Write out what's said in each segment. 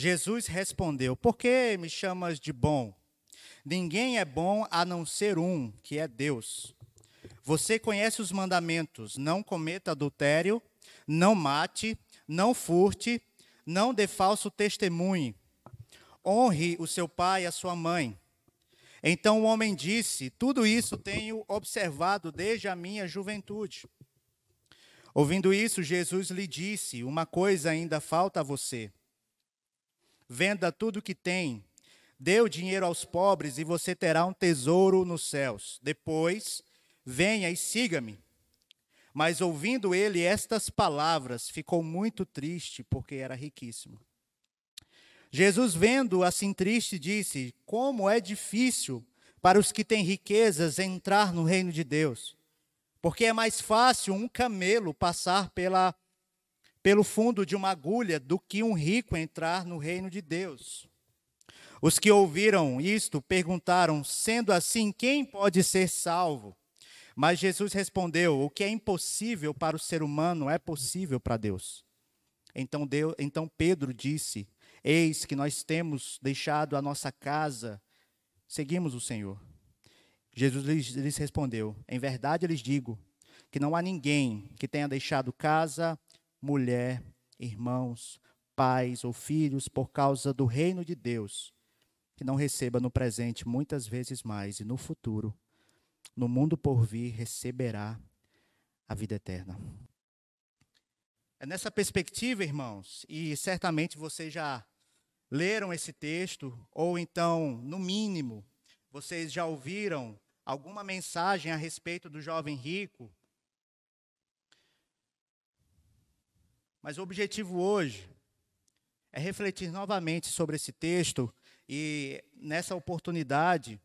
Jesus respondeu: Por que me chamas de bom? Ninguém é bom a não ser um, que é Deus. Você conhece os mandamentos: não cometa adultério, não mate, não furte, não dê falso testemunho, honre o seu pai e a sua mãe. Então o homem disse: Tudo isso tenho observado desde a minha juventude. Ouvindo isso, Jesus lhe disse: Uma coisa ainda falta a você. Venda tudo o que tem, dê o dinheiro aos pobres e você terá um tesouro nos céus. Depois, venha e siga-me. Mas ouvindo ele estas palavras, ficou muito triste, porque era riquíssimo. Jesus, vendo assim triste, disse: Como é difícil para os que têm riquezas entrar no reino de Deus. Porque é mais fácil um camelo passar pela, pelo fundo de uma agulha do que um rico entrar no reino de Deus. Os que ouviram isto perguntaram: sendo assim, quem pode ser salvo? Mas Jesus respondeu: o que é impossível para o ser humano é possível para Deus. Então, Deus, então Pedro disse: Eis que nós temos deixado a nossa casa, seguimos o Senhor. Jesus lhes, lhes respondeu: Em verdade lhes digo que não há ninguém que tenha deixado casa, mulher, irmãos, pais ou filhos por causa do reino de Deus, que não receba no presente muitas vezes mais e no futuro, no mundo por vir, receberá a vida eterna. É nessa perspectiva, irmãos, e certamente vocês já leram esse texto, ou então, no mínimo, vocês já ouviram alguma mensagem a respeito do jovem rico? Mas o objetivo hoje é refletir novamente sobre esse texto e nessa oportunidade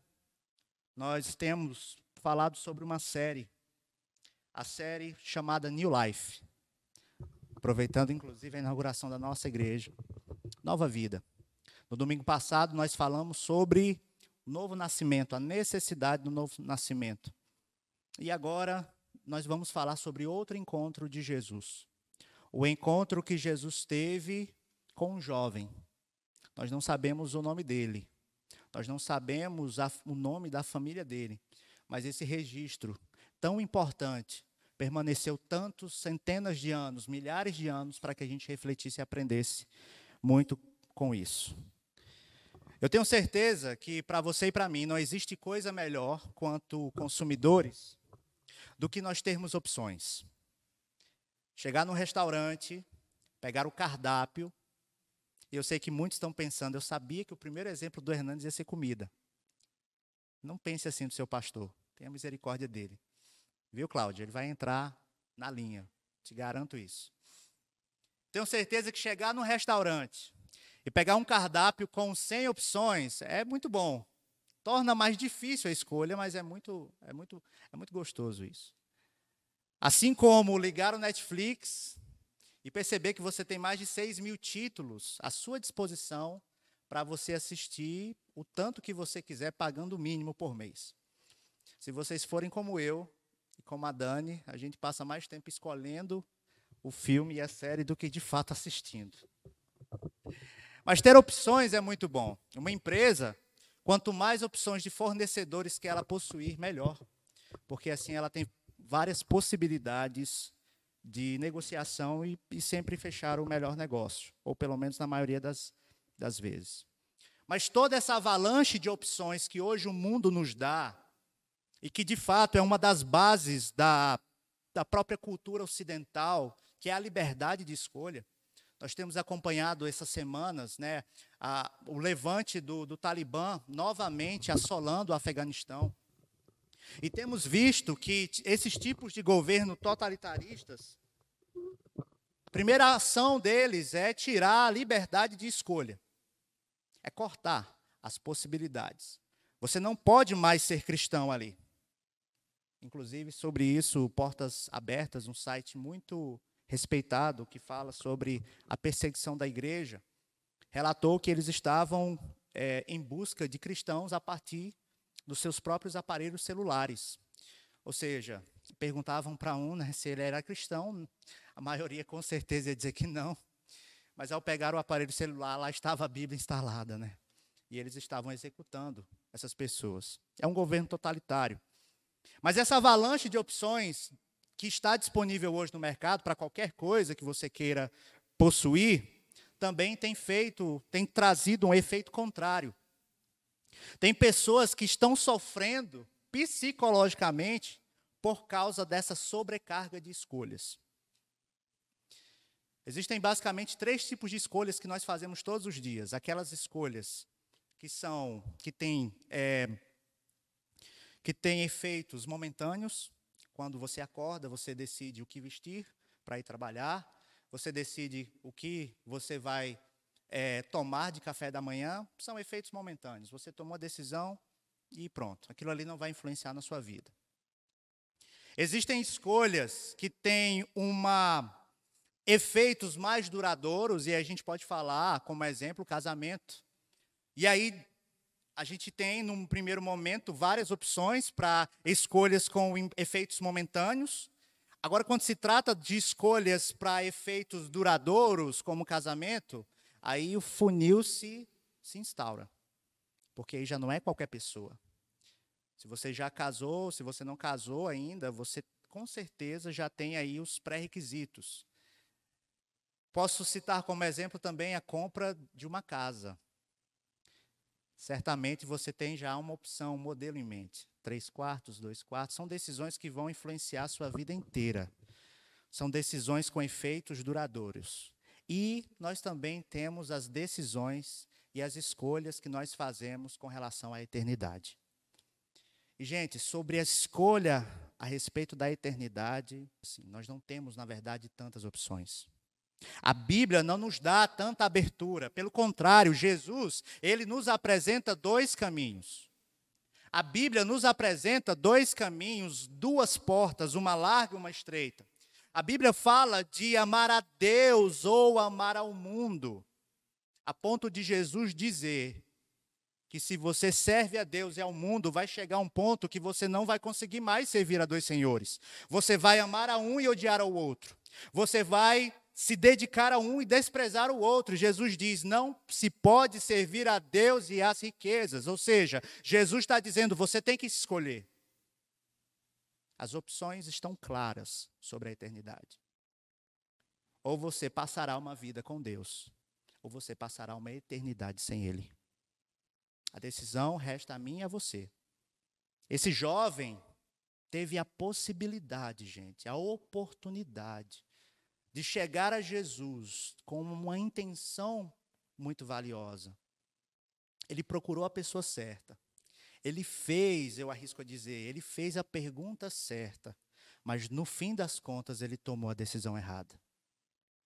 nós temos falado sobre uma série, a série chamada New Life, aproveitando inclusive a inauguração da nossa igreja, Nova Vida. No domingo passado nós falamos sobre novo nascimento, a necessidade do novo nascimento. E agora nós vamos falar sobre outro encontro de Jesus. O encontro que Jesus teve com um jovem. Nós não sabemos o nome dele. Nós não sabemos a, o nome da família dele. Mas esse registro tão importante permaneceu tantos centenas de anos, milhares de anos, para que a gente refletisse e aprendesse muito com isso. Eu tenho certeza que para você e para mim não existe coisa melhor quanto consumidores do que nós termos opções. Chegar no restaurante, pegar o cardápio, e eu sei que muitos estão pensando, eu sabia que o primeiro exemplo do Hernandes ia ser comida. Não pense assim do seu pastor, tenha misericórdia dele. Viu, Cláudio? Ele vai entrar na linha, te garanto isso. Tenho certeza que chegar no restaurante, e pegar um cardápio com 100 opções é muito bom. Torna mais difícil a escolha, mas é muito, é muito, é muito gostoso isso. Assim como ligar o Netflix e perceber que você tem mais de 6 mil títulos à sua disposição para você assistir o tanto que você quiser, pagando o mínimo por mês. Se vocês forem como eu e como a Dani, a gente passa mais tempo escolhendo o filme e a série do que de fato assistindo. Mas ter opções é muito bom. Uma empresa, quanto mais opções de fornecedores que ela possuir, melhor. Porque assim ela tem várias possibilidades de negociação e, e sempre fechar o melhor negócio, ou pelo menos na maioria das, das vezes. Mas toda essa avalanche de opções que hoje o mundo nos dá, e que de fato é uma das bases da, da própria cultura ocidental, que é a liberdade de escolha, nós temos acompanhado essas semanas né, a, o levante do, do Talibã novamente assolando o Afeganistão. E temos visto que esses tipos de governo totalitaristas, a primeira ação deles é tirar a liberdade de escolha, é cortar as possibilidades. Você não pode mais ser cristão ali. Inclusive, sobre isso, Portas Abertas, um site muito respeitado que fala sobre a perseguição da igreja, relatou que eles estavam é, em busca de cristãos a partir dos seus próprios aparelhos celulares. Ou seja, perguntavam para um né, se ele era cristão, a maioria com certeza ia dizer que não, Mas ao pegar o aparelho celular, lá estava a Bíblia instalada, né? E eles estavam executando essas pessoas. É um governo totalitário. Mas essa avalanche de opções que está disponível hoje no mercado para qualquer coisa que você queira possuir, também tem feito, tem trazido um efeito contrário. Tem pessoas que estão sofrendo psicologicamente por causa dessa sobrecarga de escolhas. Existem basicamente três tipos de escolhas que nós fazemos todos os dias. Aquelas escolhas que são, que têm, é, que têm efeitos momentâneos. Quando você acorda, você decide o que vestir para ir trabalhar. Você decide o que você vai é, tomar de café da manhã. São efeitos momentâneos. Você tomou a decisão e pronto. Aquilo ali não vai influenciar na sua vida. Existem escolhas que têm uma efeitos mais duradouros, e a gente pode falar, como exemplo, casamento. E aí, a gente tem, num primeiro momento, várias opções para escolhas com efeitos momentâneos. Agora, quando se trata de escolhas para efeitos duradouros, como casamento, aí o funil se, se instaura. Porque aí já não é qualquer pessoa. Se você já casou, se você não casou ainda, você com certeza já tem aí os pré-requisitos. Posso citar como exemplo também a compra de uma casa. Certamente você tem já uma opção, um modelo em mente. Três quartos, dois quartos, são decisões que vão influenciar a sua vida inteira. São decisões com efeitos duradouros. E nós também temos as decisões e as escolhas que nós fazemos com relação à eternidade. E, gente, sobre a escolha a respeito da eternidade, assim, nós não temos, na verdade, tantas opções. A Bíblia não nos dá tanta abertura, pelo contrário, Jesus, ele nos apresenta dois caminhos. A Bíblia nos apresenta dois caminhos, duas portas, uma larga e uma estreita. A Bíblia fala de amar a Deus ou amar ao mundo, a ponto de Jesus dizer que se você serve a Deus e ao mundo, vai chegar um ponto que você não vai conseguir mais servir a dois senhores. Você vai amar a um e odiar ao outro. Você vai se dedicar a um e desprezar o outro. Jesus diz: não se pode servir a Deus e às riquezas. Ou seja, Jesus está dizendo: você tem que escolher. As opções estão claras sobre a eternidade. Ou você passará uma vida com Deus, ou você passará uma eternidade sem Ele. A decisão resta a mim e a você. Esse jovem teve a possibilidade, gente, a oportunidade de chegar a Jesus com uma intenção muito valiosa. Ele procurou a pessoa certa. Ele fez, eu arrisco a dizer, ele fez a pergunta certa, mas no fim das contas ele tomou a decisão errada.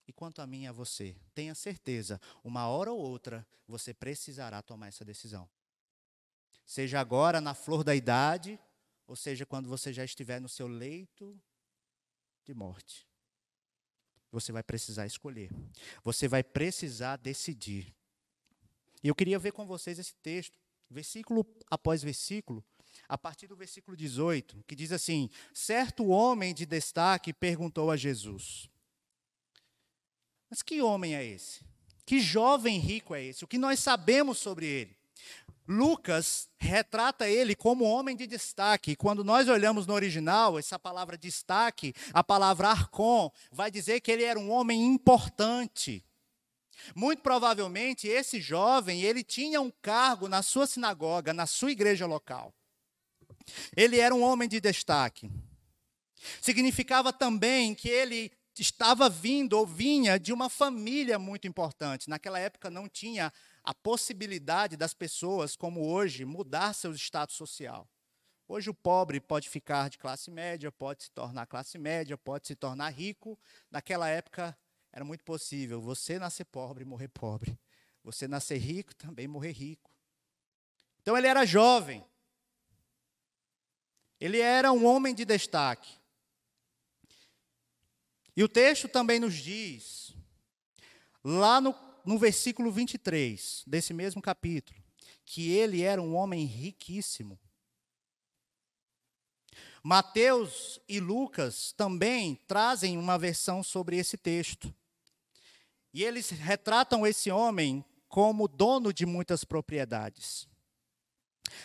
E quanto a mim e a você, tenha certeza, uma hora ou outra você precisará tomar essa decisão. Seja agora na flor da idade, ou seja quando você já estiver no seu leito de morte. Você vai precisar escolher. Você vai precisar decidir. E eu queria ver com vocês esse texto, versículo após versículo, a partir do versículo 18, que diz assim: Certo homem de destaque perguntou a Jesus: Mas que homem é esse? Que jovem rico é esse? O que nós sabemos sobre ele? Lucas retrata ele como homem de destaque. Quando nós olhamos no original, essa palavra destaque, a palavra arcon, vai dizer que ele era um homem importante. Muito provavelmente esse jovem, ele tinha um cargo na sua sinagoga, na sua igreja local. Ele era um homem de destaque. Significava também que ele estava vindo ou vinha de uma família muito importante. Naquela época não tinha a possibilidade das pessoas, como hoje, mudar seu status social. Hoje o pobre pode ficar de classe média, pode se tornar classe média, pode se tornar rico. Naquela época era muito possível você nascer pobre e morrer pobre. Você nascer rico também morrer rico. Então ele era jovem. Ele era um homem de destaque. E o texto também nos diz, lá no no versículo 23 desse mesmo capítulo, que ele era um homem riquíssimo. Mateus e Lucas também trazem uma versão sobre esse texto. E eles retratam esse homem como dono de muitas propriedades.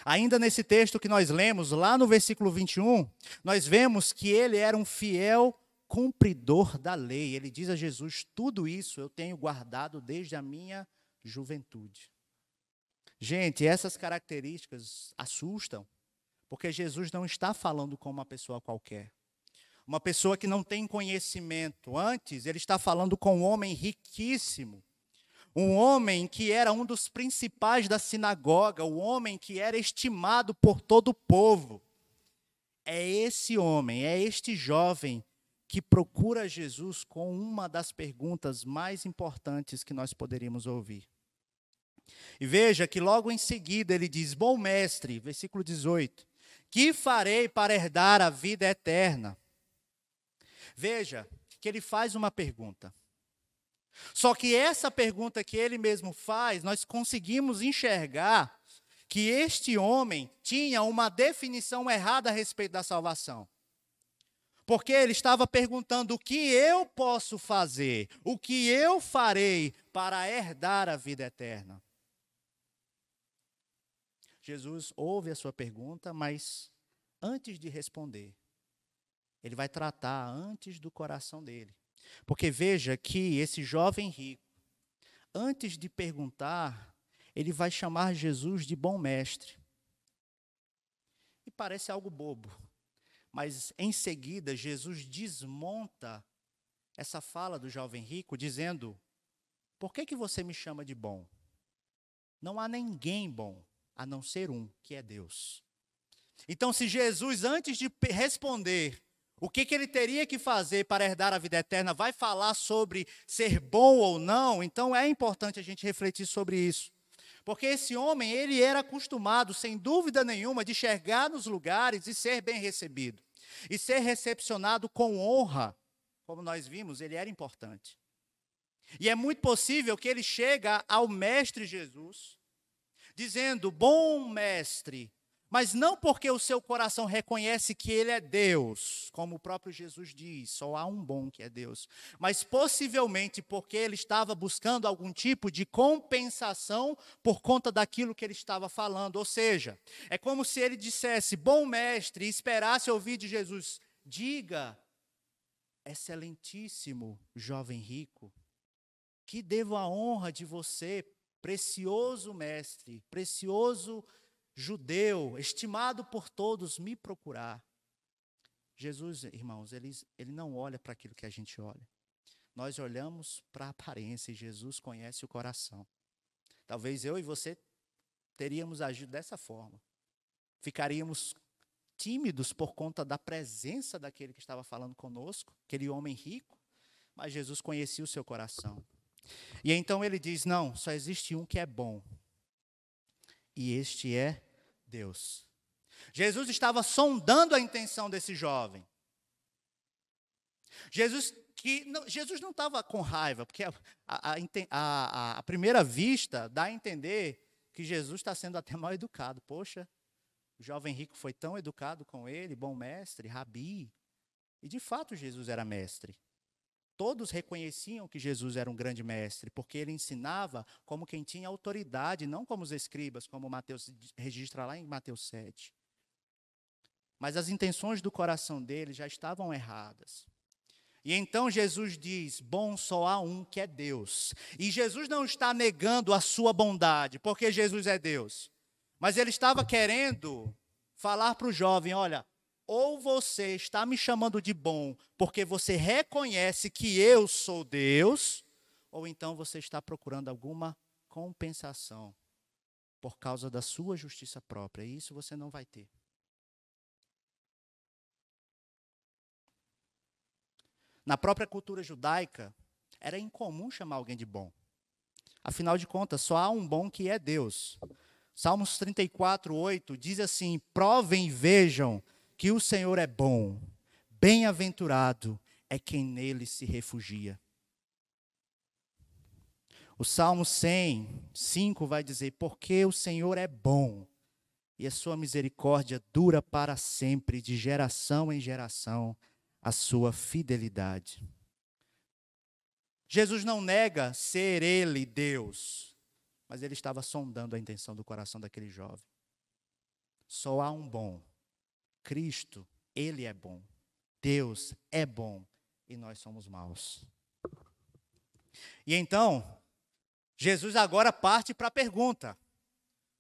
Ainda nesse texto que nós lemos, lá no versículo 21, nós vemos que ele era um fiel cumpridor da lei. Ele diz a Jesus: Tudo isso eu tenho guardado desde a minha juventude. Gente, essas características assustam, porque Jesus não está falando com uma pessoa qualquer. Uma pessoa que não tem conhecimento. Antes, ele está falando com um homem riquíssimo. Um homem que era um dos principais da sinagoga, o um homem que era estimado por todo o povo. É esse homem, é este jovem que procura Jesus com uma das perguntas mais importantes que nós poderíamos ouvir. E veja que logo em seguida ele diz: Bom mestre, versículo 18: Que farei para herdar a vida eterna? Veja que ele faz uma pergunta. Só que essa pergunta que ele mesmo faz, nós conseguimos enxergar que este homem tinha uma definição errada a respeito da salvação. Porque ele estava perguntando o que eu posso fazer, o que eu farei para herdar a vida eterna. Jesus ouve a sua pergunta, mas antes de responder, ele vai tratar antes do coração dele. Porque veja que esse jovem rico, antes de perguntar, ele vai chamar Jesus de bom mestre. E parece algo bobo, mas em seguida Jesus desmonta essa fala do jovem rico, dizendo: Por que, que você me chama de bom? Não há ninguém bom a não ser um, que é Deus. Então, se Jesus, antes de responder o que, que, ele teria que fazer para herdar a vida eterna, vai falar sobre ser bom ou não, então é importante a gente refletir sobre isso. Porque esse homem, ele era acostumado, sem dúvida nenhuma, de chegar nos lugares e ser bem recebido. E ser recepcionado com honra, como nós vimos, ele era importante. E é muito possível que ele chega ao mestre Jesus, dizendo: Bom mestre, mas não porque o seu coração reconhece que ele é Deus, como o próprio Jesus diz, só há um bom que é Deus, mas possivelmente porque ele estava buscando algum tipo de compensação por conta daquilo que ele estava falando. Ou seja, é como se ele dissesse: Bom mestre, e esperasse ouvir de Jesus: Diga, excelentíssimo jovem rico, que devo a honra de você precioso mestre, precioso judeu, estimado por todos, me procurar. Jesus, irmãos, ele, ele não olha para aquilo que a gente olha. Nós olhamos para a aparência e Jesus conhece o coração. Talvez eu e você teríamos agido dessa forma. Ficaríamos tímidos por conta da presença daquele que estava falando conosco, aquele homem rico, mas Jesus conhecia o seu coração. E então ele diz: Não, só existe um que é bom. E este é Deus. Jesus estava sondando a intenção desse jovem. Jesus que não, Jesus não estava com raiva, porque a, a, a, a, primeira vista dá a entender que Jesus está sendo até mal educado. Poxa, o jovem rico foi tão educado com ele, bom mestre, rabi. E de fato Jesus era mestre. Todos reconheciam que Jesus era um grande mestre, porque ele ensinava como quem tinha autoridade, não como os escribas, como Mateus registra lá em Mateus 7. Mas as intenções do coração dele já estavam erradas. E então Jesus diz: Bom só há um que é Deus. E Jesus não está negando a sua bondade, porque Jesus é Deus. Mas ele estava querendo falar para o jovem: olha, ou você está me chamando de bom porque você reconhece que eu sou Deus, ou então você está procurando alguma compensação por causa da sua justiça própria. E isso você não vai ter. Na própria cultura judaica, era incomum chamar alguém de bom. Afinal de contas, só há um bom que é Deus. Salmos 34, 8 diz assim: Provem e vejam que o Senhor é bom, bem-aventurado é quem nele se refugia. O Salmo 100, 5 vai dizer: Porque o Senhor é bom e a sua misericórdia dura para sempre, de geração em geração, a sua fidelidade. Jesus não nega ser ele Deus, mas ele estava sondando a intenção do coração daquele jovem. Só há um bom. Cristo, ele é bom. Deus é bom e nós somos maus. E então, Jesus agora parte para a pergunta.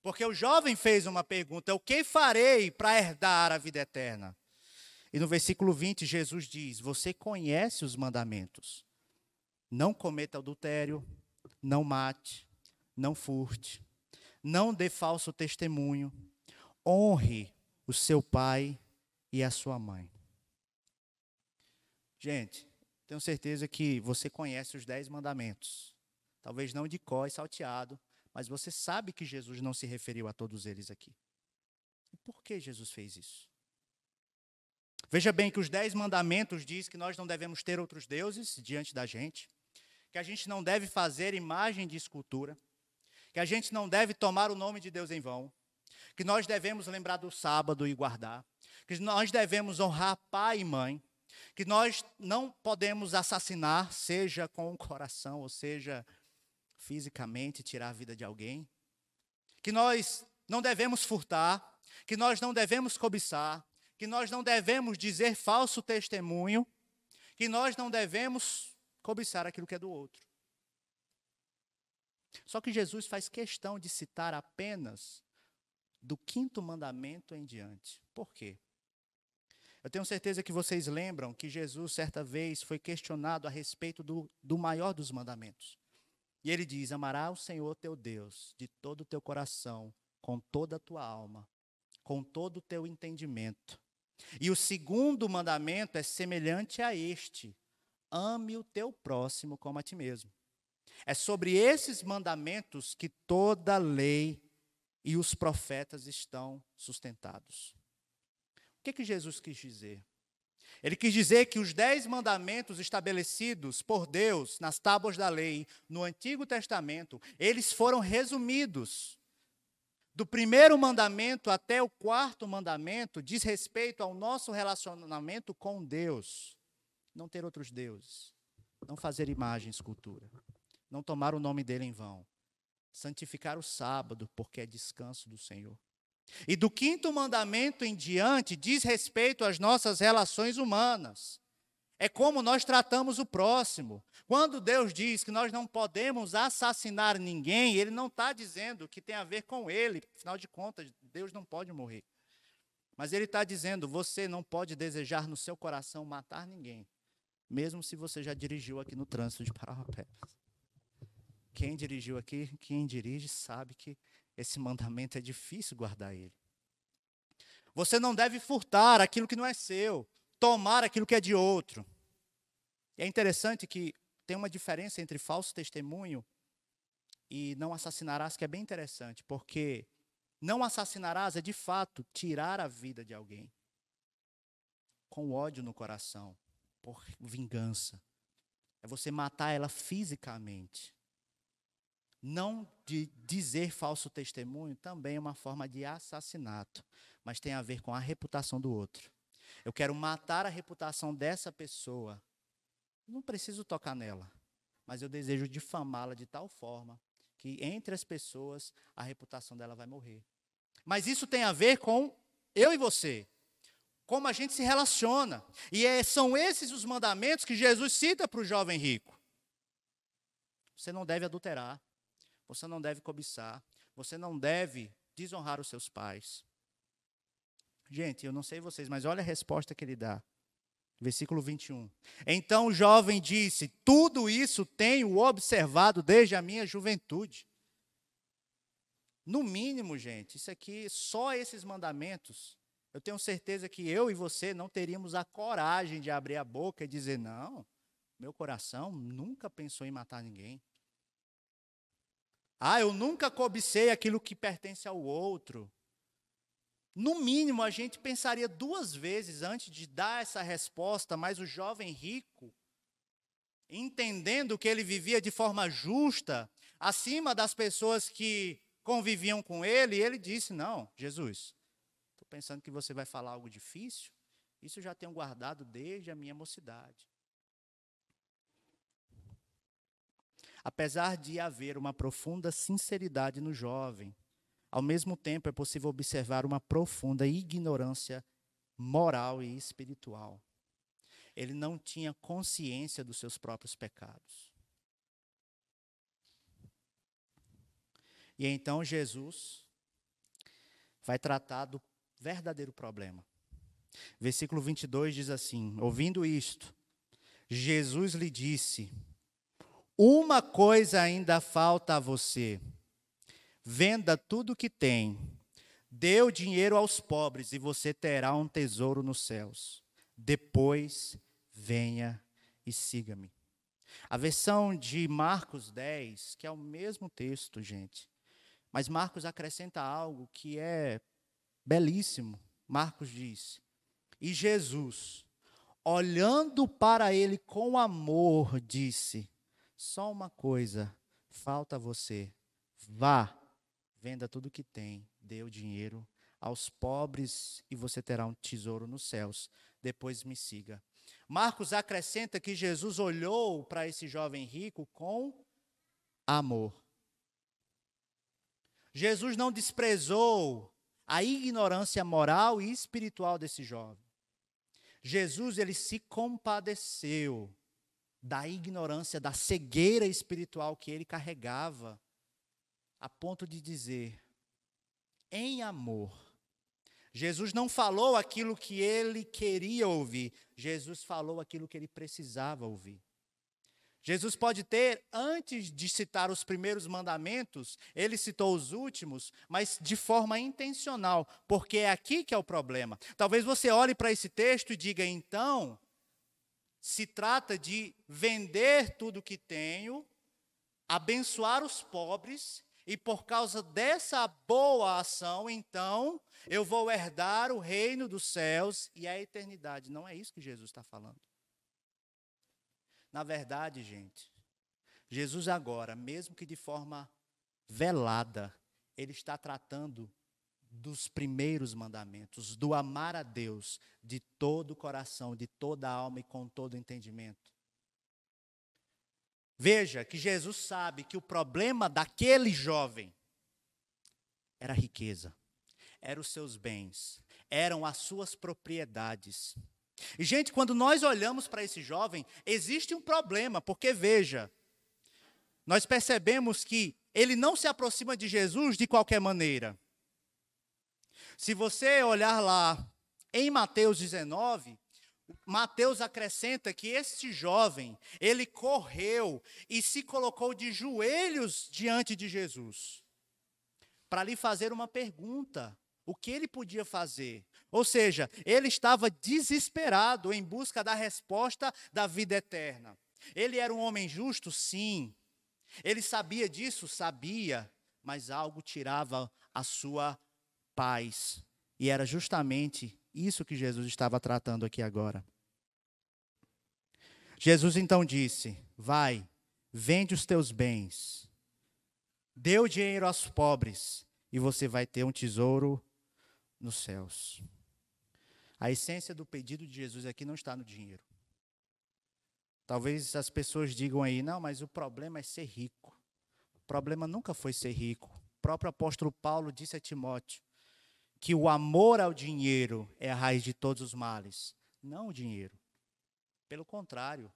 Porque o jovem fez uma pergunta: O que farei para herdar a vida eterna? E no versículo 20, Jesus diz: Você conhece os mandamentos. Não cometa adultério, não mate, não furte, não dê falso testemunho, honre o seu pai e a sua mãe. Gente, tenho certeza que você conhece os dez mandamentos. Talvez não de có e salteado, mas você sabe que Jesus não se referiu a todos eles aqui. E por que Jesus fez isso? Veja bem que os dez mandamentos diz que nós não devemos ter outros deuses diante da gente, que a gente não deve fazer imagem de escultura, que a gente não deve tomar o nome de Deus em vão, que nós devemos lembrar do sábado e guardar, que nós devemos honrar pai e mãe, que nós não podemos assassinar, seja com o coração, ou seja, fisicamente tirar a vida de alguém, que nós não devemos furtar, que nós não devemos cobiçar, que nós não devemos dizer falso testemunho, que nós não devemos cobiçar aquilo que é do outro. Só que Jesus faz questão de citar apenas do quinto mandamento em diante. Por quê? Eu tenho certeza que vocês lembram que Jesus, certa vez, foi questionado a respeito do, do maior dos mandamentos. E ele diz: Amará o Senhor teu Deus de todo o teu coração, com toda a tua alma, com todo o teu entendimento. E o segundo mandamento é semelhante a este: ame o teu próximo como a ti mesmo. É sobre esses mandamentos que toda lei e os profetas estão sustentados. O que, que Jesus quis dizer? Ele quis dizer que os dez mandamentos estabelecidos por Deus nas tábuas da lei no Antigo Testamento, eles foram resumidos. Do primeiro mandamento até o quarto mandamento diz respeito ao nosso relacionamento com Deus. Não ter outros deuses, não fazer imagem, escultura, não tomar o nome dele em vão, santificar o sábado, porque é descanso do Senhor. E do quinto mandamento em diante diz respeito às nossas relações humanas. É como nós tratamos o próximo. Quando Deus diz que nós não podemos assassinar ninguém, Ele não está dizendo que tem a ver com Ele. Afinal de contas, Deus não pode morrer. Mas Ele está dizendo: você não pode desejar no seu coração matar ninguém, mesmo se você já dirigiu aqui no trânsito de Parauapebas. Quem dirigiu aqui, quem dirige, sabe que esse mandamento é difícil guardar ele. Você não deve furtar aquilo que não é seu, tomar aquilo que é de outro. E é interessante que tem uma diferença entre falso testemunho e não assassinarás, que é bem interessante, porque não assassinarás é de fato tirar a vida de alguém com ódio no coração, por vingança. É você matar ela fisicamente. Não de dizer falso testemunho também é uma forma de assassinato, mas tem a ver com a reputação do outro. Eu quero matar a reputação dessa pessoa. Não preciso tocar nela, mas eu desejo difamá-la de tal forma que entre as pessoas a reputação dela vai morrer. Mas isso tem a ver com eu e você, como a gente se relaciona. E é, são esses os mandamentos que Jesus cita para o jovem rico. Você não deve adulterar. Você não deve cobiçar. Você não deve desonrar os seus pais. Gente, eu não sei vocês, mas olha a resposta que ele dá. Versículo 21. Então o jovem disse: Tudo isso tenho observado desde a minha juventude. No mínimo, gente, isso aqui, só esses mandamentos, eu tenho certeza que eu e você não teríamos a coragem de abrir a boca e dizer: Não, meu coração nunca pensou em matar ninguém. Ah, eu nunca cobicei aquilo que pertence ao outro. No mínimo, a gente pensaria duas vezes antes de dar essa resposta, mas o jovem rico, entendendo que ele vivia de forma justa, acima das pessoas que conviviam com ele, ele disse: Não, Jesus, estou pensando que você vai falar algo difícil. Isso já tenho guardado desde a minha mocidade. Apesar de haver uma profunda sinceridade no jovem, ao mesmo tempo é possível observar uma profunda ignorância moral e espiritual. Ele não tinha consciência dos seus próprios pecados. E então Jesus vai tratar do verdadeiro problema. Versículo 22 diz assim: Ouvindo isto, Jesus lhe disse: Uma coisa ainda falta a você. Venda tudo o que tem, dê o dinheiro aos pobres e você terá um tesouro nos céus. Depois venha e siga-me. A versão de Marcos 10, que é o mesmo texto, gente, mas Marcos acrescenta algo que é belíssimo. Marcos diz: E Jesus, olhando para ele com amor, disse: Só uma coisa falta a você. Vá, venda tudo que tem, dê o dinheiro aos pobres e você terá um tesouro nos céus. Depois me siga. Marcos acrescenta que Jesus olhou para esse jovem rico com amor. Jesus não desprezou a ignorância moral e espiritual desse jovem. Jesus ele se compadeceu da ignorância, da cegueira espiritual que ele carregava, a ponto de dizer, em amor. Jesus não falou aquilo que ele queria ouvir, Jesus falou aquilo que ele precisava ouvir. Jesus pode ter, antes de citar os primeiros mandamentos, ele citou os últimos, mas de forma intencional, porque é aqui que é o problema. Talvez você olhe para esse texto e diga, então, se trata de vender tudo que tenho, abençoar os pobres, e por causa dessa boa ação, então, eu vou herdar o reino dos céus e a eternidade. Não é isso que Jesus está falando. Na verdade, gente, Jesus agora, mesmo que de forma velada, ele está tratando dos primeiros mandamentos, do amar a Deus de todo o coração, de toda a alma e com todo o entendimento. Veja que Jesus sabe que o problema daquele jovem era a riqueza, eram os seus bens, eram as suas propriedades. E, gente, quando nós olhamos para esse jovem, existe um problema, porque veja, nós percebemos que ele não se aproxima de Jesus de qualquer maneira. Se você olhar lá em Mateus 19, Mateus acrescenta que este jovem, ele correu e se colocou de joelhos diante de Jesus, para lhe fazer uma pergunta: o que ele podia fazer? Ou seja, ele estava desesperado em busca da resposta da vida eterna. Ele era um homem justo? Sim. Ele sabia disso? Sabia. Mas algo tirava a sua paz. E era justamente isso que Jesus estava tratando aqui agora. Jesus então disse: Vai, vende os teus bens, dê o dinheiro aos pobres, e você vai ter um tesouro nos céus. A essência do pedido de Jesus aqui não está no dinheiro. Talvez as pessoas digam aí, não, mas o problema é ser rico. O problema nunca foi ser rico. O próprio apóstolo Paulo disse a Timóteo que o amor ao dinheiro é a raiz de todos os males, não o dinheiro. Pelo contrário,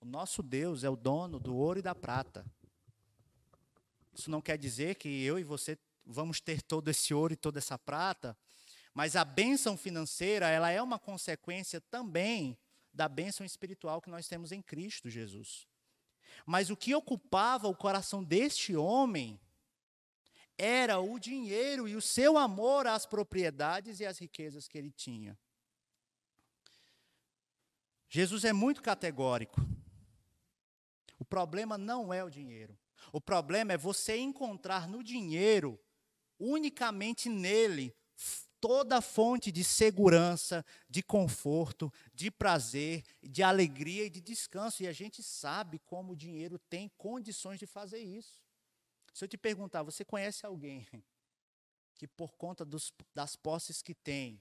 o nosso Deus é o dono do ouro e da prata. Isso não quer dizer que eu e você vamos ter todo esse ouro e toda essa prata, mas a bênção financeira, ela é uma consequência também da bênção espiritual que nós temos em Cristo Jesus. Mas o que ocupava o coração deste homem era o dinheiro e o seu amor às propriedades e às riquezas que ele tinha. Jesus é muito categórico. O problema não é o dinheiro. O problema é você encontrar no dinheiro unicamente nele toda a fonte de segurança, de conforto, de prazer, de alegria e de descanso. E a gente sabe como o dinheiro tem condições de fazer isso. Se eu te perguntar, você conhece alguém que, por conta dos, das posses que tem,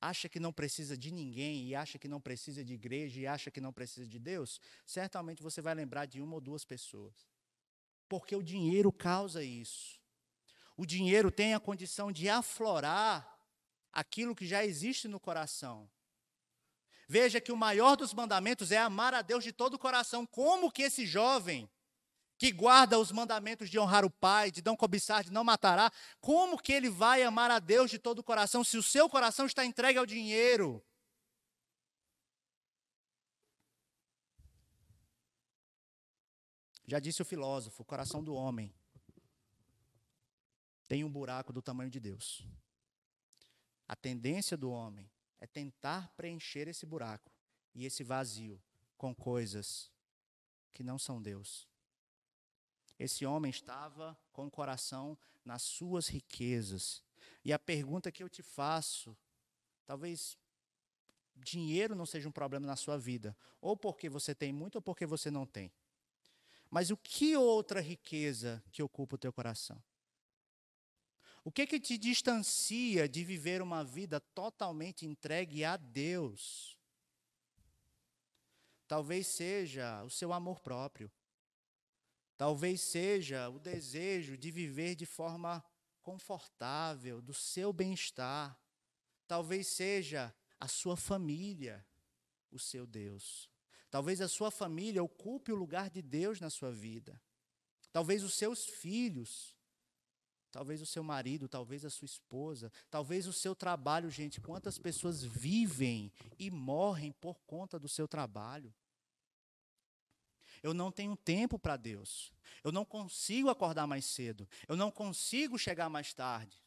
acha que não precisa de ninguém, e acha que não precisa de igreja, e acha que não precisa de Deus? Certamente você vai lembrar de uma ou duas pessoas. Porque o dinheiro causa isso. O dinheiro tem a condição de aflorar aquilo que já existe no coração. Veja que o maior dos mandamentos é amar a Deus de todo o coração. Como que esse jovem que guarda os mandamentos de honrar o pai, de não cobiçar, de não matará, como que ele vai amar a Deus de todo o coração se o seu coração está entregue ao dinheiro? Já disse o filósofo, o coração do homem tem um buraco do tamanho de Deus. A tendência do homem é tentar preencher esse buraco e esse vazio com coisas que não são Deus. Esse homem estava com o coração nas suas riquezas. E a pergunta que eu te faço, talvez dinheiro não seja um problema na sua vida, ou porque você tem muito ou porque você não tem. Mas o que outra riqueza que ocupa o teu coração? O que que te distancia de viver uma vida totalmente entregue a Deus? Talvez seja o seu amor próprio. Talvez seja o desejo de viver de forma confortável, do seu bem-estar. Talvez seja a sua família, o seu Deus. Talvez a sua família ocupe o lugar de Deus na sua vida. Talvez os seus filhos talvez o seu marido, talvez a sua esposa, talvez o seu trabalho, gente. Quantas pessoas vivem e morrem por conta do seu trabalho? Eu não tenho tempo para Deus. Eu não consigo acordar mais cedo. Eu não consigo chegar mais tarde.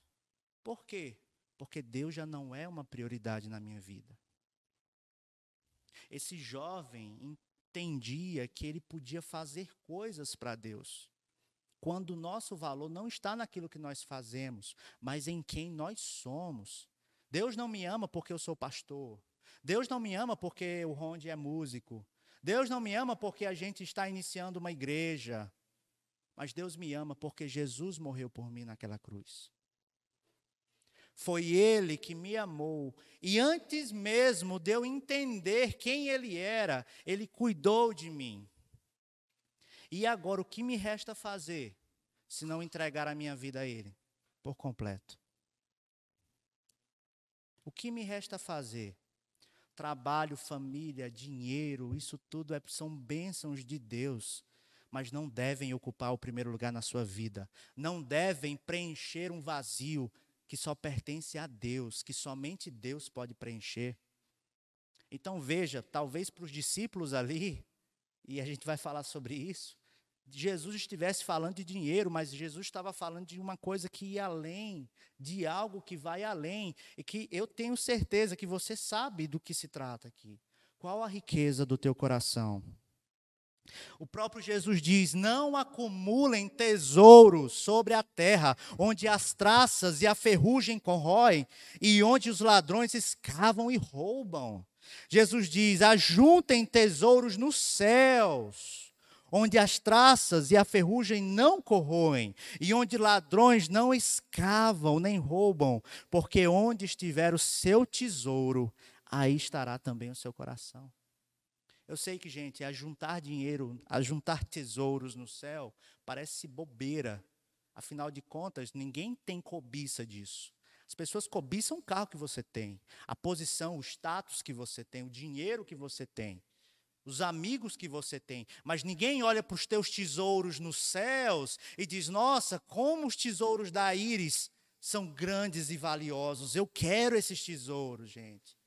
Por quê? Porque Deus já não é uma prioridade na minha vida. Esse jovem entendia que ele podia fazer coisas para Deus quando o nosso valor não está naquilo que nós fazemos, mas em quem nós somos. Deus não me ama porque eu sou pastor. Deus não me ama porque o Ronde é músico. Deus não me ama porque a gente está iniciando uma igreja. Mas Deus me ama porque Jesus morreu por mim naquela cruz. Foi Ele que me amou. E antes mesmo de eu entender quem Ele era, Ele cuidou de mim. E agora o que me resta fazer se não entregar a minha vida a Ele por completo? O que me resta fazer? Trabalho, família, dinheiro, isso tudo é, são bênçãos de Deus, mas não devem ocupar o primeiro lugar na sua vida. Não devem preencher um vazio que só pertence a Deus, que somente Deus pode preencher. Então veja, talvez para os discípulos ali, e a gente vai falar sobre isso, Jesus estivesse falando de dinheiro, mas Jesus estava falando de uma coisa que ia além, de algo que vai além, e que eu tenho certeza que você sabe do que se trata aqui. Qual a riqueza do teu coração? O próprio Jesus diz: Não acumulem tesouros sobre a terra, onde as traças e a ferrugem corroem, e onde os ladrões escavam e roubam. Jesus diz: Ajuntem tesouros nos céus onde as traças e a ferrugem não corroem, e onde ladrões não escavam nem roubam, porque onde estiver o seu tesouro, aí estará também o seu coração. Eu sei que, gente, ajuntar dinheiro, ajuntar tesouros no céu, parece bobeira. Afinal de contas, ninguém tem cobiça disso. As pessoas cobiçam o carro que você tem, a posição, o status que você tem, o dinheiro que você tem os amigos que você tem, mas ninguém olha para os teus tesouros nos céus e diz: Nossa, como os tesouros da íris são grandes e valiosos. Eu quero esses tesouros, gente.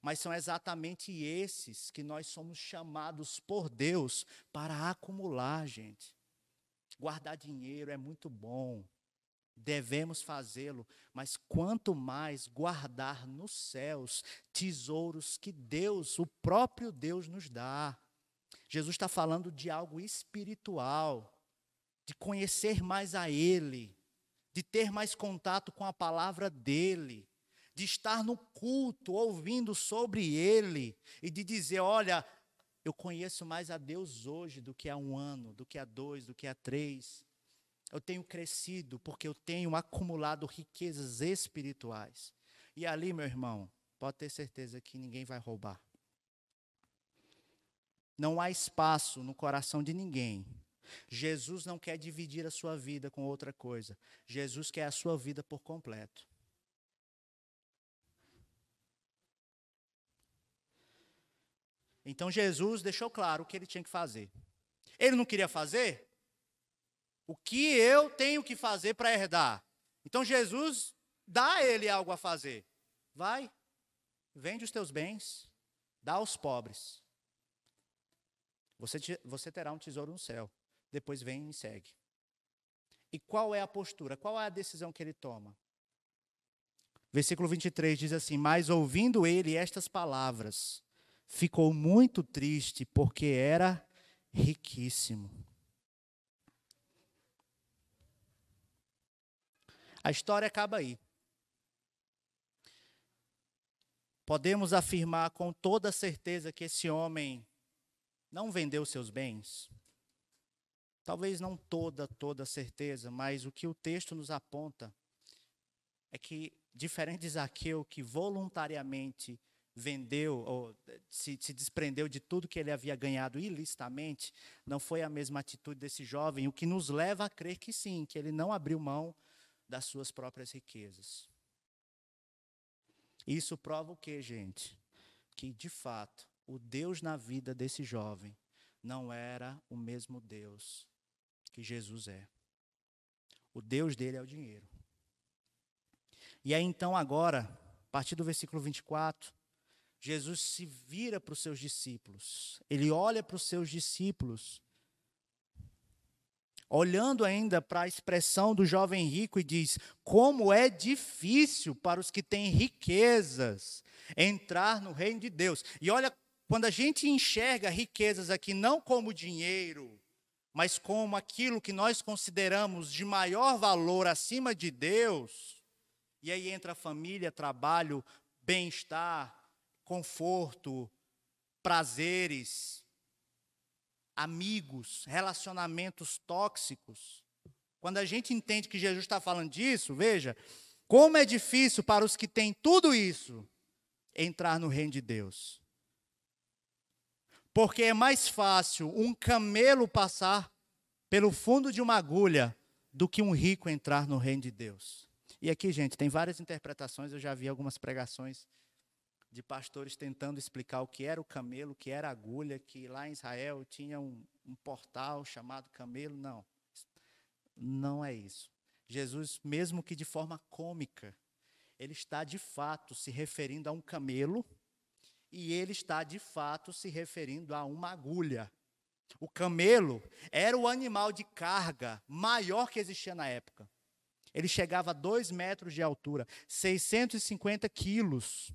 Mas são exatamente esses que nós somos chamados por Deus para acumular, gente. Guardar dinheiro é muito bom, devemos fazê-lo, mas quanto mais guardar nos céus tesouros que Deus, o próprio Deus, nos dá. Jesus está falando de algo espiritual, de conhecer mais a Ele, de ter mais contato com a palavra dEle, de estar no culto ouvindo sobre Ele e de dizer: olha, eu conheço mais a Deus hoje do que há um ano, do que há dois, do que há três. Eu tenho crescido porque eu tenho acumulado riquezas espirituais. E ali, meu irmão, pode ter certeza que ninguém vai roubar. Não há espaço no coração de ninguém Jesus não quer dividir a sua vida com outra coisa. Jesus quer a sua vida por completo. Então Jesus deixou claro o que ele tinha que fazer. Ele não queria fazer? O que eu tenho que fazer para herdar? Então Jesus dá a ele algo a fazer. Vai, vende os teus bens, dá aos pobres. Você, você terá um tesouro no céu. Depois vem e segue. E qual é a postura? Qual é a decisão que ele toma? Versículo 23 diz assim: Mas ouvindo ele estas palavras, ficou muito triste, porque era riquíssimo. A história acaba aí. Podemos afirmar com toda certeza que esse homem não vendeu seus bens? Talvez não toda, toda certeza, mas o que o texto nos aponta é que, diferente de Zaqueu, que voluntariamente vendeu ou se, se, desprendeu de tudo que ele havia ganhado ilicitamente, não foi a mesma atitude desse jovem, o que nos leva a crer que sim, que ele não abriu mão das suas próprias riquezas. Isso prova o que, gente? Que, de fato, o Deus na vida desse jovem não era o mesmo Deus que Jesus é. O Deus dele é o dinheiro. E aí, então, agora, a partir do versículo 24, Jesus se vira para os seus discípulos. Ele olha para os seus discípulos olhando ainda para a expressão do jovem rico e diz: Como é difícil para os que têm riquezas entrar no reino de Deus. E olha, quando a gente enxerga riquezas aqui não como dinheiro, mas como aquilo que nós consideramos de maior valor acima de Deus, e aí entra família, trabalho, bem-estar, conforto, prazeres, amigos, relacionamentos tóxicos. Quando a gente entende que Jesus está falando disso, veja, como é difícil para os que têm tudo isso entrar no reino de Deus. Porque é mais fácil um camelo passar pelo fundo de uma agulha do que um rico entrar no reino de Deus. E aqui, gente, tem várias interpretações, eu já vi algumas pregações de pastores tentando explicar o que era o camelo, o que era a agulha, que lá em Israel tinha um, um portal chamado camelo. Não, não é isso. Jesus, mesmo que de forma cômica, ele está de fato se referindo a um camelo e ele está de fato se referindo a uma agulha. O camelo era o animal de carga maior que existia na época. Ele chegava a 2 metros de altura, 650 quilos.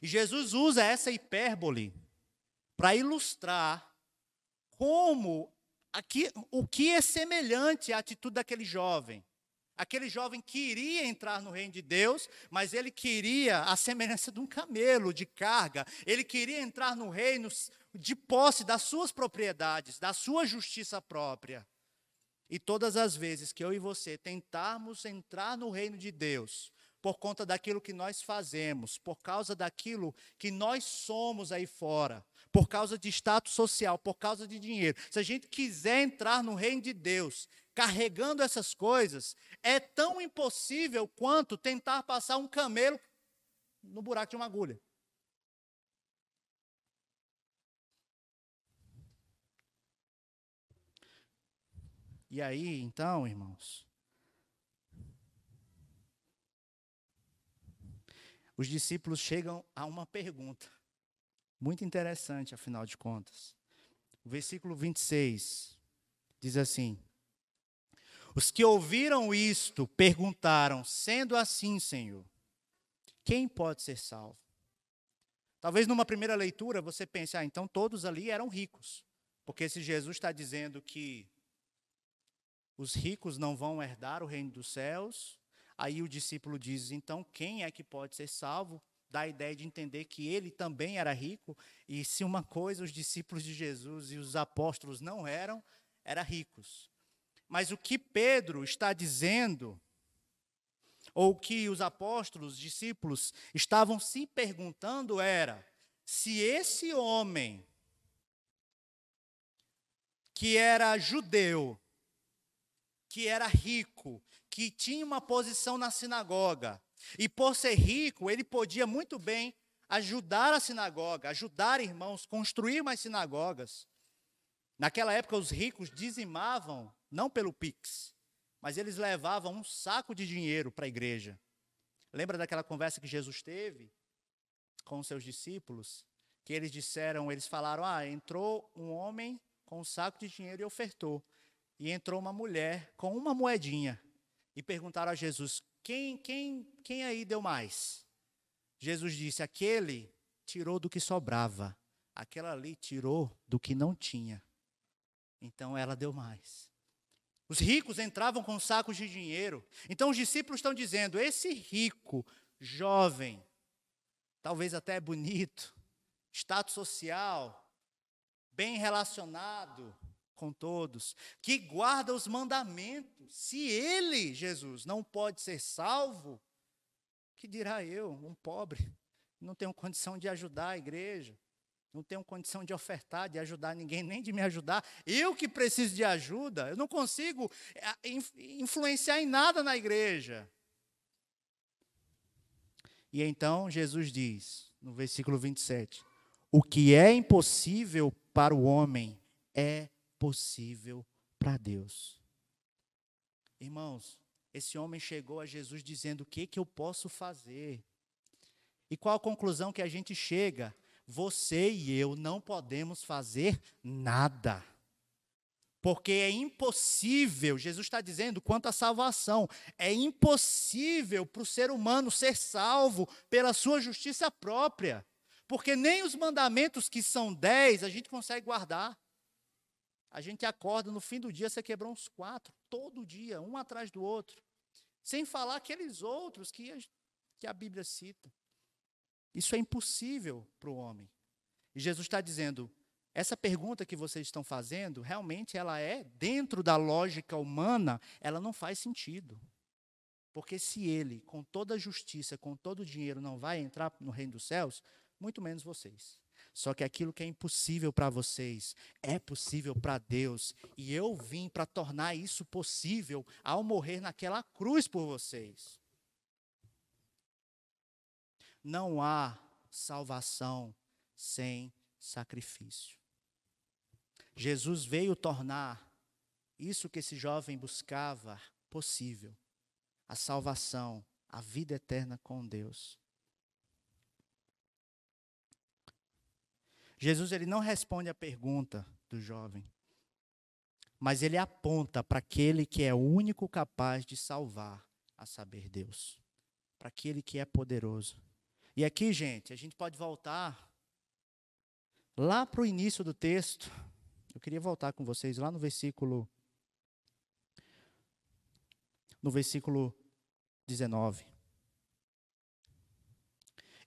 E Jesus usa essa hipérbole para ilustrar como aqui, o que é semelhante à atitude daquele jovem. Aquele jovem queria entrar no reino de Deus, mas ele queria a semelhança de um camelo de carga. Ele queria entrar no reino de posse das suas propriedades, da sua justiça própria. E todas as vezes que eu e você tentarmos entrar no reino de Deus, por conta daquilo que nós fazemos, por causa daquilo que nós somos aí fora, por causa de status social, por causa de dinheiro. Se a gente quiser entrar no reino de Deus carregando essas coisas, é tão impossível quanto tentar passar um camelo no buraco de uma agulha. E aí, então, irmãos, os discípulos chegam a uma pergunta, muito interessante, afinal de contas. O versículo 26 diz assim: Os que ouviram isto perguntaram: Sendo assim, Senhor, quem pode ser salvo? Talvez numa primeira leitura você pense: Ah, então todos ali eram ricos. Porque se Jesus está dizendo que os ricos não vão herdar o reino dos céus, Aí o discípulo diz: então quem é que pode ser salvo? Dá a ideia de entender que ele também era rico, e se uma coisa os discípulos de Jesus e os apóstolos não eram, eram ricos. Mas o que Pedro está dizendo, ou o que os apóstolos, discípulos, estavam se perguntando era: se esse homem que era judeu, que era rico, que tinha uma posição na sinagoga, e por ser rico, ele podia muito bem ajudar a sinagoga, ajudar irmãos, construir mais sinagogas. Naquela época, os ricos dizimavam, não pelo Pix, mas eles levavam um saco de dinheiro para a igreja. Lembra daquela conversa que Jesus teve com os seus discípulos? Que eles disseram, eles falaram: Ah, entrou um homem com um saco de dinheiro e ofertou. E entrou uma mulher com uma moedinha. E perguntaram a Jesus: Quem, quem, quem aí deu mais? Jesus disse: Aquele tirou do que sobrava, aquela ali tirou do que não tinha. Então ela deu mais. Os ricos entravam com sacos de dinheiro. Então os discípulos estão dizendo: esse rico, jovem, talvez até bonito, status social, bem relacionado com todos, que guarda os mandamentos, se ele, Jesus, não pode ser salvo, que dirá eu, um pobre, não tenho condição de ajudar a igreja, não tenho condição de ofertar, de ajudar ninguém, nem de me ajudar. Eu que preciso de ajuda, eu não consigo eh, influenciar em nada na igreja. E então Jesus diz, no versículo 27, o que é impossível para o homem é possível para Deus. Irmãos, esse homem chegou a Jesus dizendo: O que, que eu posso fazer? E qual a conclusão que a gente chega? Você e eu não podemos fazer nada. Porque é impossível, Jesus está dizendo quanto à salvação, é impossível para o ser humano ser salvo pela sua justiça própria. Porque nem os mandamentos, que são dez, a gente consegue guardar. A gente acorda, no fim do dia você quebrou uns quatro, todo dia, um atrás do outro. Sem falar aqueles outros que a, que a Bíblia cita. Isso é impossível para o homem. E Jesus está dizendo: essa pergunta que vocês estão fazendo, realmente ela é, dentro da lógica humana, ela não faz sentido. Porque se ele, com toda a justiça, com todo o dinheiro, não vai entrar no reino dos céus, muito menos vocês. Só que aquilo que é impossível para vocês é possível para Deus. E eu vim para tornar isso possível ao morrer naquela cruz por vocês. Não há salvação sem sacrifício. Jesus veio tornar isso que esse jovem buscava possível: a salvação, a vida eterna com Deus. Jesus ele não responde à pergunta do jovem, mas ele aponta para aquele que é o único capaz de salvar, a saber, Deus, para aquele que é poderoso. E aqui, gente, a gente pode voltar lá para o início do texto. Eu queria voltar com vocês lá no versículo no versículo 19.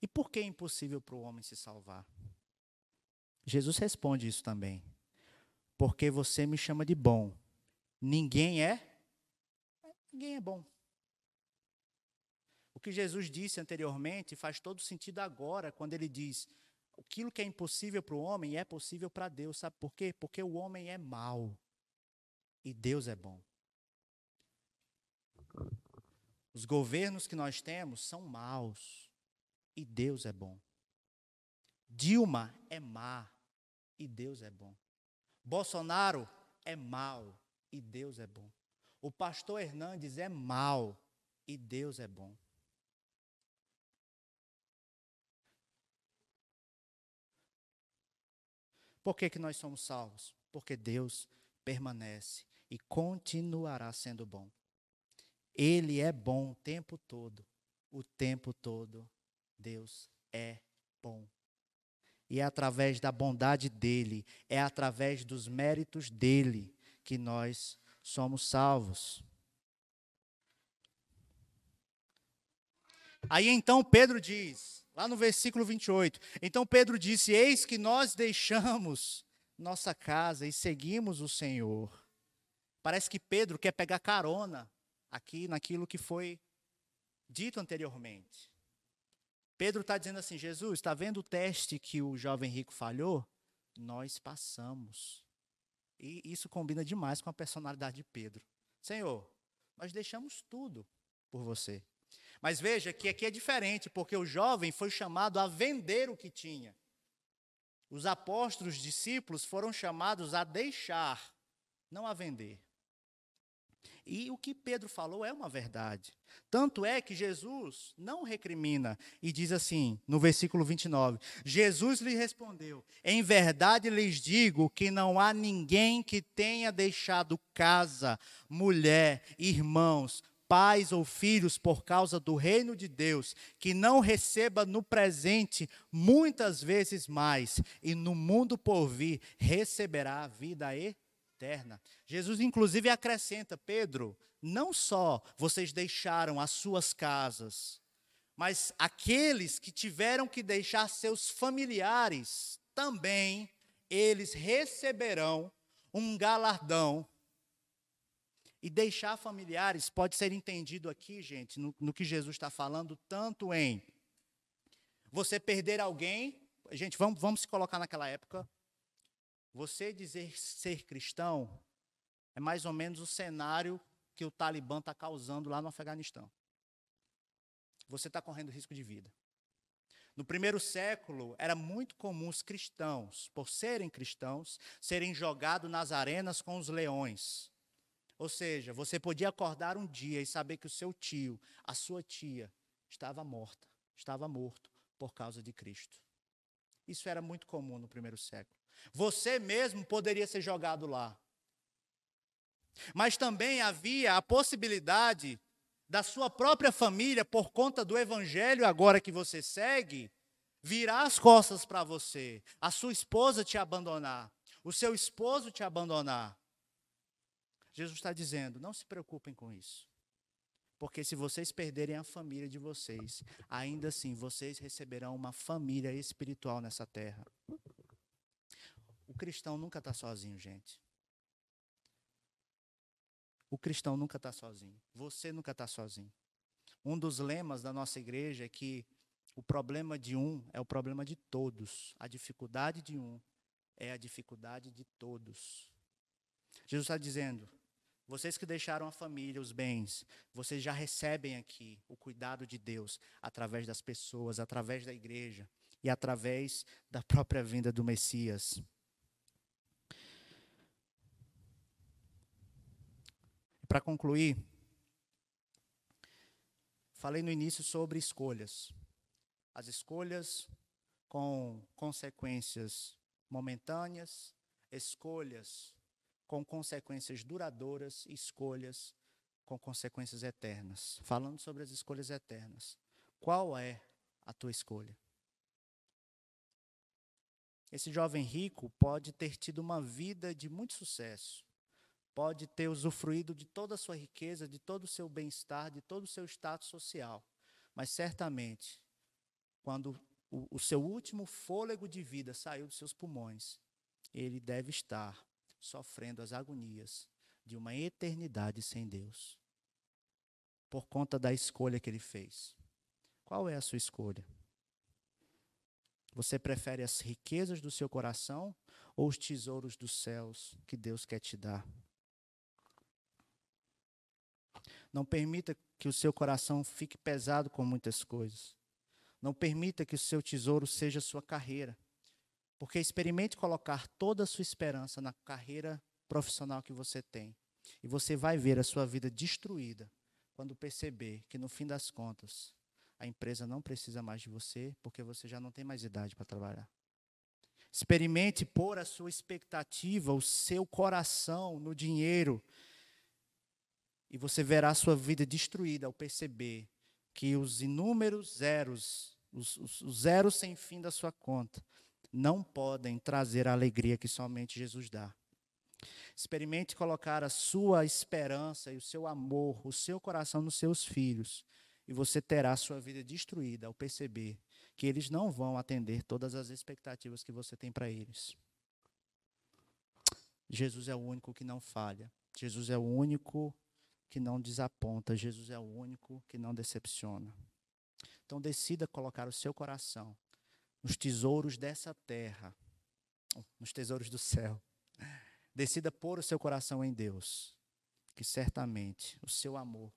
E por que é impossível para o homem se salvar? Jesus responde isso também. Porque você me chama de bom. Ninguém é? Ninguém é bom. O que Jesus disse anteriormente faz todo sentido agora, quando ele diz: aquilo que é impossível para o homem é possível para Deus. Sabe por quê? Porque o homem é mau e Deus é bom. Os governos que nós temos são maus e Deus é bom. Dilma é má e Deus é bom. Bolsonaro é mau e Deus é bom. O pastor Hernandes é mau e Deus é bom. Por que, que nós somos salvos? Porque Deus permanece e continuará sendo bom. Ele é bom o tempo todo. O tempo todo. Deus é bom. E é através da bondade dele, é através dos méritos dele que nós somos salvos. Aí então Pedro diz, lá no versículo 28, então Pedro disse: Eis que nós deixamos nossa casa e seguimos o Senhor. Parece que Pedro quer pegar carona aqui naquilo que foi dito anteriormente. Pedro está dizendo assim: Jesus, está vendo o teste que o jovem rico falhou? Nós passamos. E isso combina demais com a personalidade de Pedro. Senhor, nós deixamos tudo por você. Mas veja que aqui é diferente, porque o jovem foi chamado a vender o que tinha. Os apóstolos, discípulos, foram chamados a deixar, não a vender. E o que Pedro falou é uma verdade. Tanto é que Jesus não recrimina e diz assim, no versículo 29, Jesus lhe respondeu: Em verdade lhes digo que não há ninguém que tenha deixado casa, mulher, irmãos, pais ou filhos por causa do reino de Deus, que não receba no presente muitas vezes mais, e no mundo por vir receberá a vida eterna. Jesus, inclusive, acrescenta: Pedro, não só vocês deixaram as suas casas, mas aqueles que tiveram que deixar seus familiares, também eles receberão um galardão e deixar familiares pode ser entendido aqui, gente, no, no que Jesus está falando, tanto em você perder alguém. Gente, vamos, vamos se colocar naquela época. Você dizer ser cristão é mais ou menos o cenário que o Talibã está causando lá no Afeganistão. Você está correndo risco de vida. No primeiro século, era muito comum os cristãos, por serem cristãos, serem jogados nas arenas com os leões. Ou seja, você podia acordar um dia e saber que o seu tio, a sua tia, estava morta, estava morto por causa de Cristo. Isso era muito comum no primeiro século. Você mesmo poderia ser jogado lá. Mas também havia a possibilidade da sua própria família, por conta do evangelho agora que você segue, virar as costas para você, a sua esposa te abandonar, o seu esposo te abandonar. Jesus está dizendo: não se preocupem com isso. Porque se vocês perderem a família de vocês, ainda assim vocês receberão uma família espiritual nessa terra. O cristão nunca está sozinho, gente. O cristão nunca está sozinho. Você nunca está sozinho. Um dos lemas da nossa igreja é que o problema de um é o problema de todos. A dificuldade de um é a dificuldade de todos. Jesus está dizendo: vocês que deixaram a família, os bens, vocês já recebem aqui o cuidado de Deus através das pessoas, através da igreja e através da própria vinda do Messias. Para concluir, falei no início sobre escolhas. As escolhas com consequências momentâneas, escolhas com consequências duradouras, escolhas com consequências eternas. Falando sobre as escolhas eternas, qual é a tua escolha? Esse jovem rico pode ter tido uma vida de muito sucesso, pode ter usufruído de toda a sua riqueza, de todo o seu bem-estar, de todo o seu status social, mas certamente, quando o, o seu último fôlego de vida saiu dos seus pulmões, ele deve estar sofrendo as agonias de uma eternidade sem Deus, por conta da escolha que ele fez. Qual é a sua escolha? Você prefere as riquezas do seu coração ou os tesouros dos céus que Deus quer te dar? Não permita que o seu coração fique pesado com muitas coisas. Não permita que o seu tesouro seja sua carreira. Porque experimente colocar toda a sua esperança na carreira profissional que você tem. E você vai ver a sua vida destruída quando perceber que, no fim das contas, a empresa não precisa mais de você, porque você já não tem mais idade para trabalhar. Experimente pôr a sua expectativa, o seu coração no dinheiro. E você verá a sua vida destruída ao perceber que os inúmeros zeros, os, os, os zeros sem fim da sua conta, não podem trazer a alegria que somente Jesus dá. Experimente colocar a sua esperança e o seu amor, o seu coração nos seus filhos, e você terá a sua vida destruída ao perceber que eles não vão atender todas as expectativas que você tem para eles. Jesus é o único que não falha. Jesus é o único que não desaponta. Jesus é o único que não decepciona. Então decida colocar o seu coração nos tesouros dessa terra, nos tesouros do céu, decida pôr o seu coração em Deus, que certamente o seu amor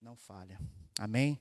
não falha. Amém?